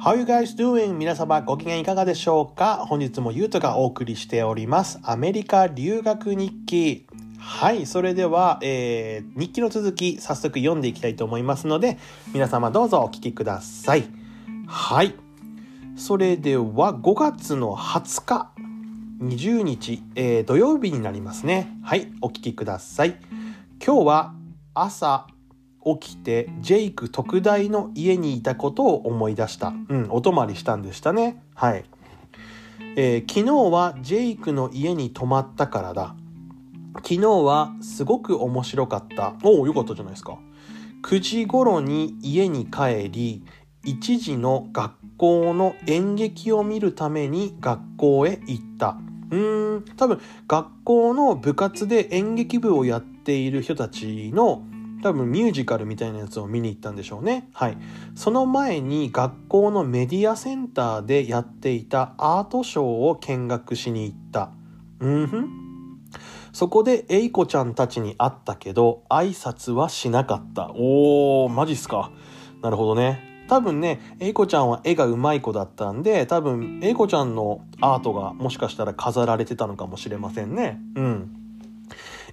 How you guys doing? 皆様ご機嫌いかがでしょうか？本日もゆうとがお送りしております。アメリカ留学日記。はい、それでは、えー、日記の続き、早速読んでいきたいと思いますので、皆様どうぞお聞きください。はい。それでは、5月の20日、20日、えー、土曜日になりますね。はい、お聞きください。今日は朝起きてジェイク特大の家にいたことを思い出した。うん、お泊まりしたんでしたね。はい。えー昨日はジェイクの家に泊まったからだ。昨日はすごく面白かった。おお、よかったじゃないですか。9時頃に家に帰り、1時の学校の演劇を見るために学校へ行った。うーん、多分学校の部活で演劇部をやっている人たちの多分ミュージカルみたいなやつを見に行ったんでしょうね。はい。その前に学校のメディアセンターでやっていたアートショーを見学しに行った。うんふん。そこでエイコちゃんたちに会ったけど挨拶はしなかった。おー、マジっすか。なるほどね。多分ね、エイコちゃんは絵が上手い子だったんで、多分エイコちゃんのアートがもしかしたら飾られてたのかもしれませんね。うん。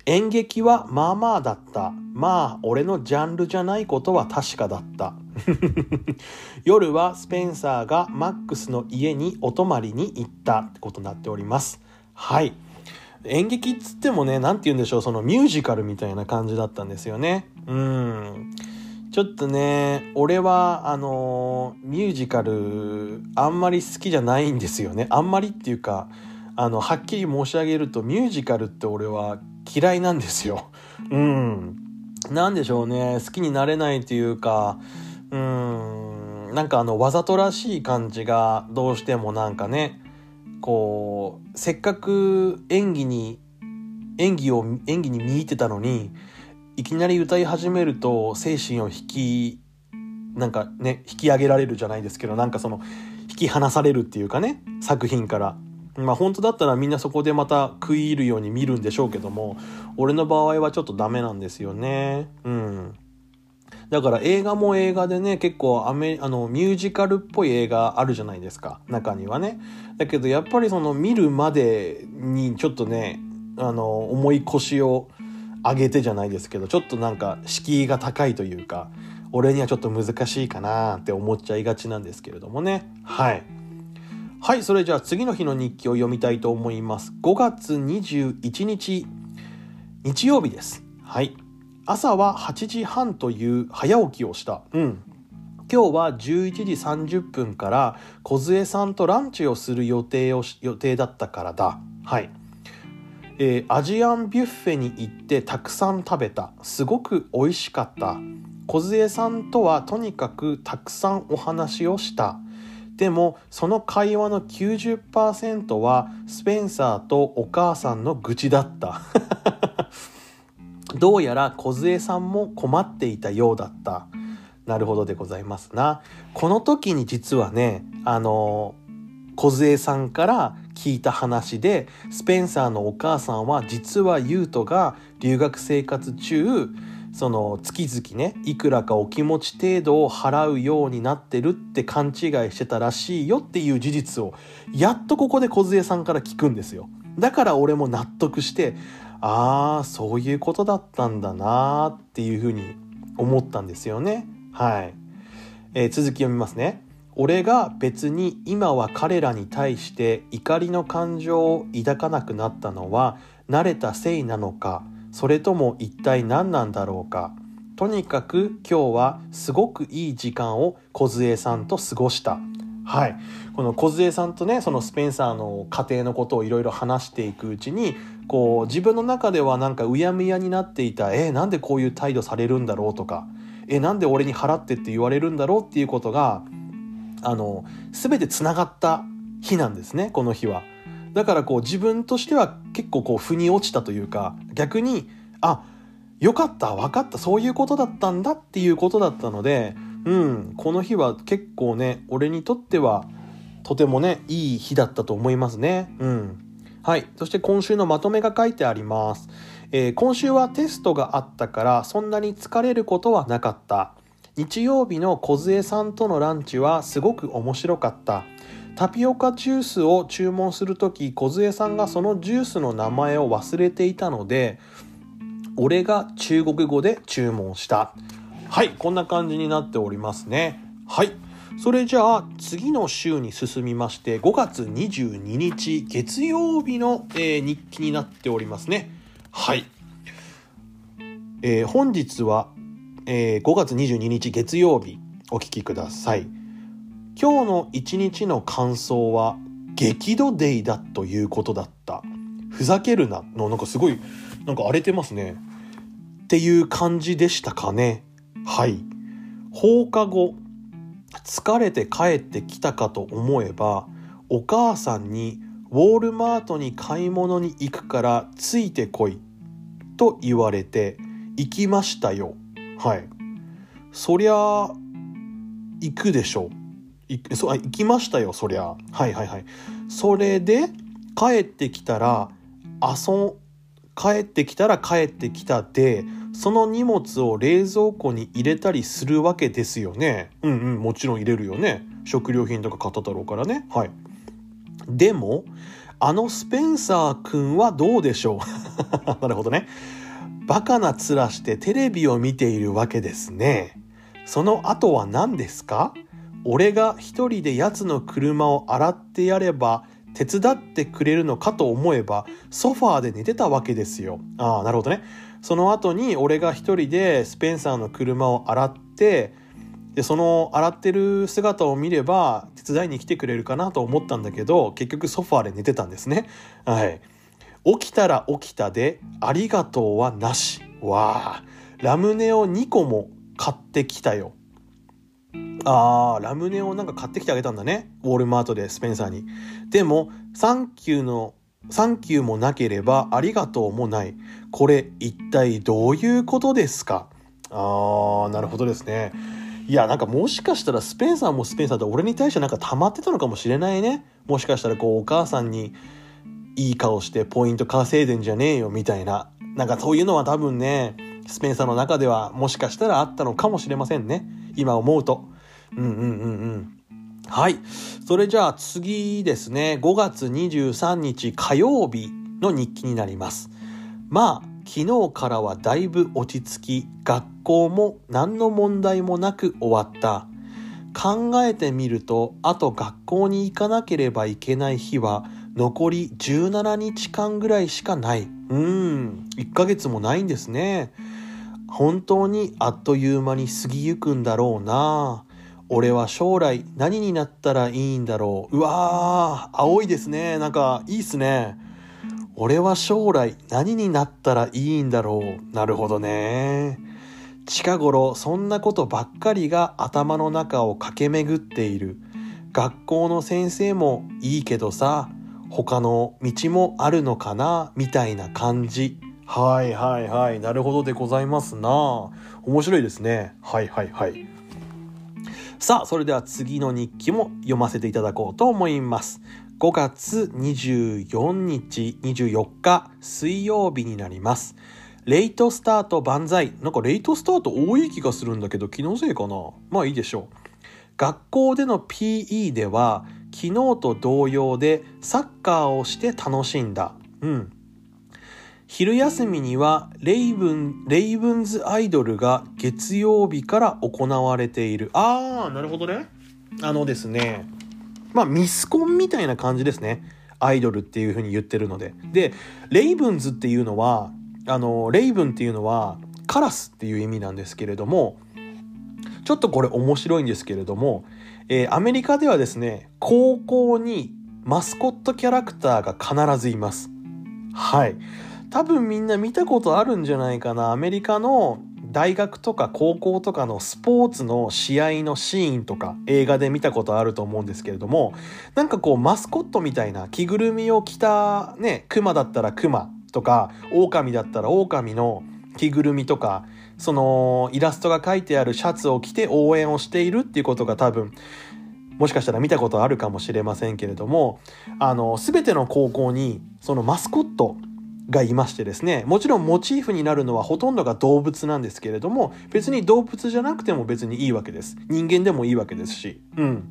演劇はまあまあだった。まあ、俺のジャンルじゃないことは確かだった。夜はスペンサーがマックスの家にお泊まりに行ったってことになっております。はい。演劇っつってもね、なんて言うんでしょう、そのミュージカルみたいな感じだったんですよね。うん。ちょっとね、俺は、あのミュージカル、あんまり好きじゃないんですよね。あんまりっていうか、あの、はっきり申し上げると、ミュージカルって俺は嫌いなんですよ。うん。なんでしょうね、好きになれないというか、うん、なんかあの、わざとらしい感じが、どうしてもなんかね、こう、せっかく演技に、演技を、演技に見入ってたのに、いきなり歌い始めると精神を引き、なんかね、引き上げられるじゃないですけど、なんかその、引き離されるっていうかね、作品から。まあ本当だったらみんなそこでまた食い入るように見るんでしょうけども、俺の場合はちょっとダメなんですよね。うん。だから映画も映画でね、結構アメ、あの、ミュージカルっぽい映画あるじゃないですか。中にはね。だけどやっぱりその見るまでにちょっとね、あの、重い腰を上げてじゃないですけど、ちょっとなんか敷居が高いというか、俺にはちょっと難しいかなって思っちゃいがちなんですけれどもね。はい。はい、それじゃあ次の日の日記を読みたいと思います。5月21日、日曜日です。はい。朝は8時半という早起きをした。うん。今日は11時30分から梢さんとランチをする予定を予定だったからだ。はい。えーアジアンビュッフェに行ってたくさん食べた。すごく美味しかった。梢さんとはとにかくたくさんお話をした。でもその会話の90%はスペンサーとお母さんの愚痴だった。どうやら梢さんも困っていたようだった。なるほどでございますな。この時に実はね、あの、梢さんから聞いた話で、スペンサーのお母さんは実はユートが留学生活中、その月々ね、いくらかお気持ち程度を払うようになってるって勘違いしてたらしいよっていう事実を、やっとここで梢さんから聞くんですよ。だから俺も納得して、ああ、そういうことだったんだなーっていうふうに思ったんですよね。はい。えー続き読みますね。俺が別に今は彼らに対して怒りの感情を抱かなくなったのは慣れたせいなのか、それとも一体何なんだろうか？とにかく今日はすごくいい時間を梢さんと過ごした。はい。この梢さんとね、そのスペンサーの家庭のことをいろいろ話していくうちに、こう自分の中ではなんかうやむやになっていた、えーなんでこういう態度されるんだろうとか、えーなんで俺に払ってって言われるんだろうっていうことが、あの、すべて繋がった日なんですね、この日は。だからこう自分としては結構こう腑に落ちたというか、逆に、あ、よかった、分かった、そういうことだったんだっていうことだったので、うん、この日は結構ね、俺にとってはとてもね、いい日だったと思いますね。うん。はい。そして今週のまとめが書いてあります。えー今週はテストがあったから、そんなに疲れることはなかった。日曜日の梢さんとのランチはすごく面白かったタピオカジュースを注文する時梢さんがそのジュースの名前を忘れていたので俺が中国語で注文した。はいこんな感じになっておりますね。はい。それじゃあ次の週に進みまして5月22日月曜日の、えー、日記になっておりますね。はい、えー、本日は、えー、5月22日月曜日お聞きください。今日の一日の感想は激怒デイだということだった。ふざけるな。のなんかすごいなんか荒れてますね。っていう感じでしたかね。はい。放課後疲れて帰ってきたかと思えばお母さんにウォールマートに買い物に行くからついてこいと言われて行きましたよ。はい。そりゃ行くでしょいそ行きましたよそりゃはいはいはいそれで帰ってきたら遊帰ってきたら帰ってきたでその荷物を冷蔵庫に入れたりするわけですよね。うんうん、もちろん入れるよね。食料品とか買っただろうからね。はい。でも、あのスペンサー君はどうでしょう なるほどね。バカな面してテレビを見ているわけですね。その後は何ですか？俺が一人で奴の車を洗ってやれば手伝ってくれるのかと思えばソファーで寝てたわけですよ。ああ、なるほどね。その後に俺が一人でスペンサーの車を洗ってでその洗ってる姿を見れば手伝いに来てくれるかなと思ったんだけど結局ソファーで寝てたんですね。はい。起きたら起きたでありがとうはなし。わあ。ラムネを2個も買ってきたよ。あーラムネをなんか買ってきてあげたんだねウォールマートでスペンサーにでもサンキューのサンキューもなければありがとうもない。これ一体どういうことですか？あー、なるほどですね。いや、なんかもしかしたらスペンサーもスペンサーで俺に対してなんか溜まってたのかもしれないね。もしかしたらこうお母さんにいい顔してポイント稼いでんじゃねえよみたいな。なんかそういうのは多分ね、スペンサーの中ではもしかしたらあったのかもしれませんね。今思うと。うんうんうんうん。はい。それじゃあ次ですね。5月23日火曜日の日記になります。まあ、昨日からはだいぶ落ち着き、学校も何の問題もなく終わった。考えてみると、あと学校に行かなければいけない日は残り17日間ぐらいしかない。うん、1ヶ月もないんですね。本当にあっという間に過ぎゆくんだろうな。俺は将来何になったらいいんだろう。うわー、青いですね。なんかいいっすね。俺は将来何になったらいいんだろう。なるほどね。近頃そんなことばっかりが頭の中を駆け巡っている。学校の先生もいいけどさ、他の道もあるのかなみたいな感じ。はいはいはい。なるほどでございますな。面白いですね。はいはいはい。さあ、それでは次の日記も読ませていただこうと思います。5月24日、24日、水曜日になります。レイトスタート万歳。なんかレイトスタート多い気がするんだけど、気のせいかなまあいいでしょう。学校での PE では、昨日と同様でサッカーをして楽しんだ。うん。昼休みにはレイブン、レイブンズアイドルが月曜日から行われている。あー、なるほどね。あのですね。まあ、ミスコンみたいな感じですね。アイドルっていう風に言ってるので。で、レイブンズっていうのは、あの、レイブンっていうのはカラスっていう意味なんですけれども、ちょっとこれ面白いんですけれども、えー、アメリカではですね、高校にマスコットキャラクターが必ずいます。はい。多分みんな見たことあるんじゃないかな。アメリカの大学とか高校とかのスポーツの試合のシーンとか映画で見たことあると思うんですけれども、なんかこうマスコットみたいな着ぐるみを着たね、クマだったらクマとか、狼だったら狼の着ぐるみとか、そのイラストが書いてあるシャツを着て応援をしているっていうことが多分もしかしたら見たことあるかもしれませんけれどもあの全ての高校にそのマスコットがいましてですねもちろんモチーフになるのはほとんどが動物なんですけれども別に動物じゃなくても別にいいわけです。人間でもいいわけですし。うん。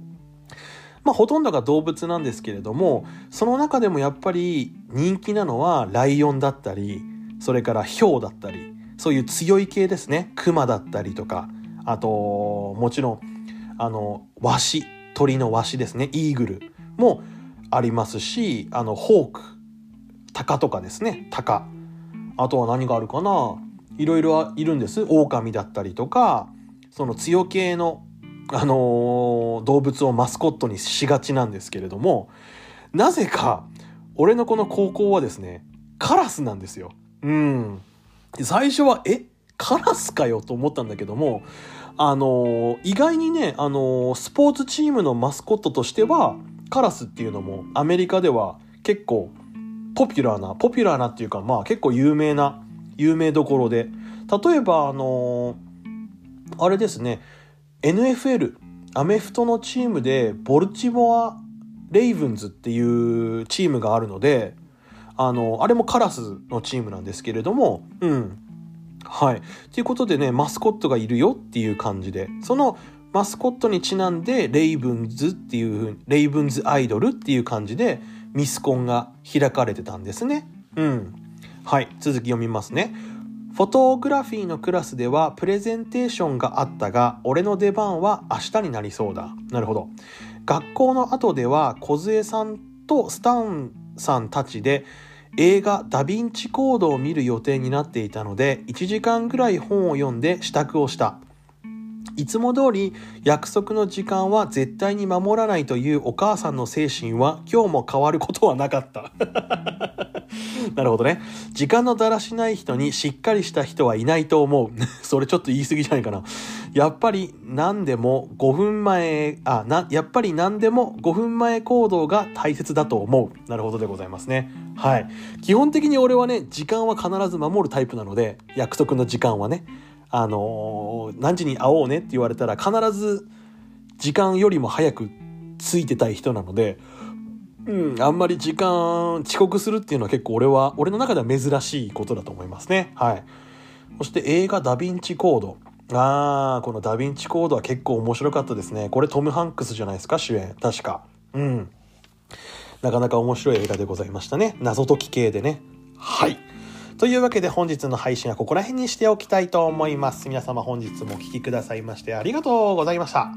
まあほとんどが動物なんですけれどもその中でもやっぱり人気なのはライオンだったりそれからヒョウだったり。そういう強い系ですね。クマだったりとか。あともちろんあのワシ。鳥のワシですね。イーグル。もありますしあのホーク。タカとかですね。タカあとは何があるかな。いろいろいるんです。狼だったりとか。その強系の、あのー動物をマスコットにしがちなんですけれども。なぜか俺のこの高校はですねカラスなんですよ。うん。最初はえ？カラスかよと思ったんだけどもあのー意外にね、あのースポーツチームのマスコットとしてはカラスっていうのもアメリカでは結構ポピュラーなポピュラーなっていうかまあ結構有名な有名どころで。例えばあのーあれですね。NFL アメフトのチームでボルチモア・レイブンズっていうチームがあるのであのあれもカラスのチームなんですけれどもうんはい。ということでね、マスコットがいるよっていう感じで、そのマスコットにちなんで、レイブンズっていうふうに、レイブンズアイドルっていう感じで、ミスコンが開かれてたんですね。うん。はい。続き読みますね。フォトグラフィーのクラスではプレゼンテーションがあったが、俺の出番は明日になりそうだ。なるほど。学校の後では、小杖さんとスタンさんたちで、映画ダヴィンチコードを見る予定になっていたので1時間ぐらい本を読んで支度をした。いつも通り約束の時間は絶対に守らないというお母さんの精神は今日も変わることはなかった。なるほどね。時間のだらしない人にしっかりした人はいないと思う。それちょっと言い過ぎじゃないかな。やっぱり何でも5分前あなやっぱり何でも5分前行動が大切だと思う。なるほどでございますね。はい。基本的に俺はね時間は必ず守るタイプなので約束の時間はね。あのー何時に会おうねって言われたら必ず時間よりも早くついてたい人なのでうん、あんまり時間遅刻するっていうのは結構俺は俺の中では珍しいことだと思いますね。はい。そして映画「ダ・ヴィンチ・コード」あーこのダ・ヴィンチ・コードは結構面白かったですね。これトム・ハンクスじゃないですか？主演。確か。うん。なかなか面白い映画でございましたね。謎解き系でね。はい。というわけで本日の配信はここら辺にしておきたいと思います皆様本日もお聴きくださいましてありがとうございました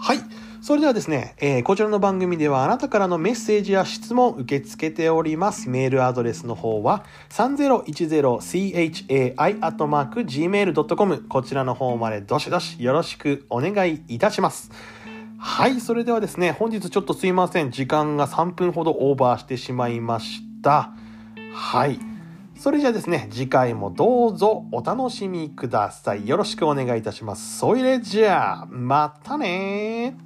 はい。それではですね、えーこちらの番組ではあなたからのメッセージや質問受け付けております。メールアドレスの方は 3010chai.gmail.com こちらの方までどしどしよろしくお願いいたします。はい。それではですね、本日ちょっとすいません。時間が3分ほどオーバーしてしまいました。はい。それじゃあですね、次回もどうぞお楽しみください。よろしくお願いいたします。それじゃあ、またね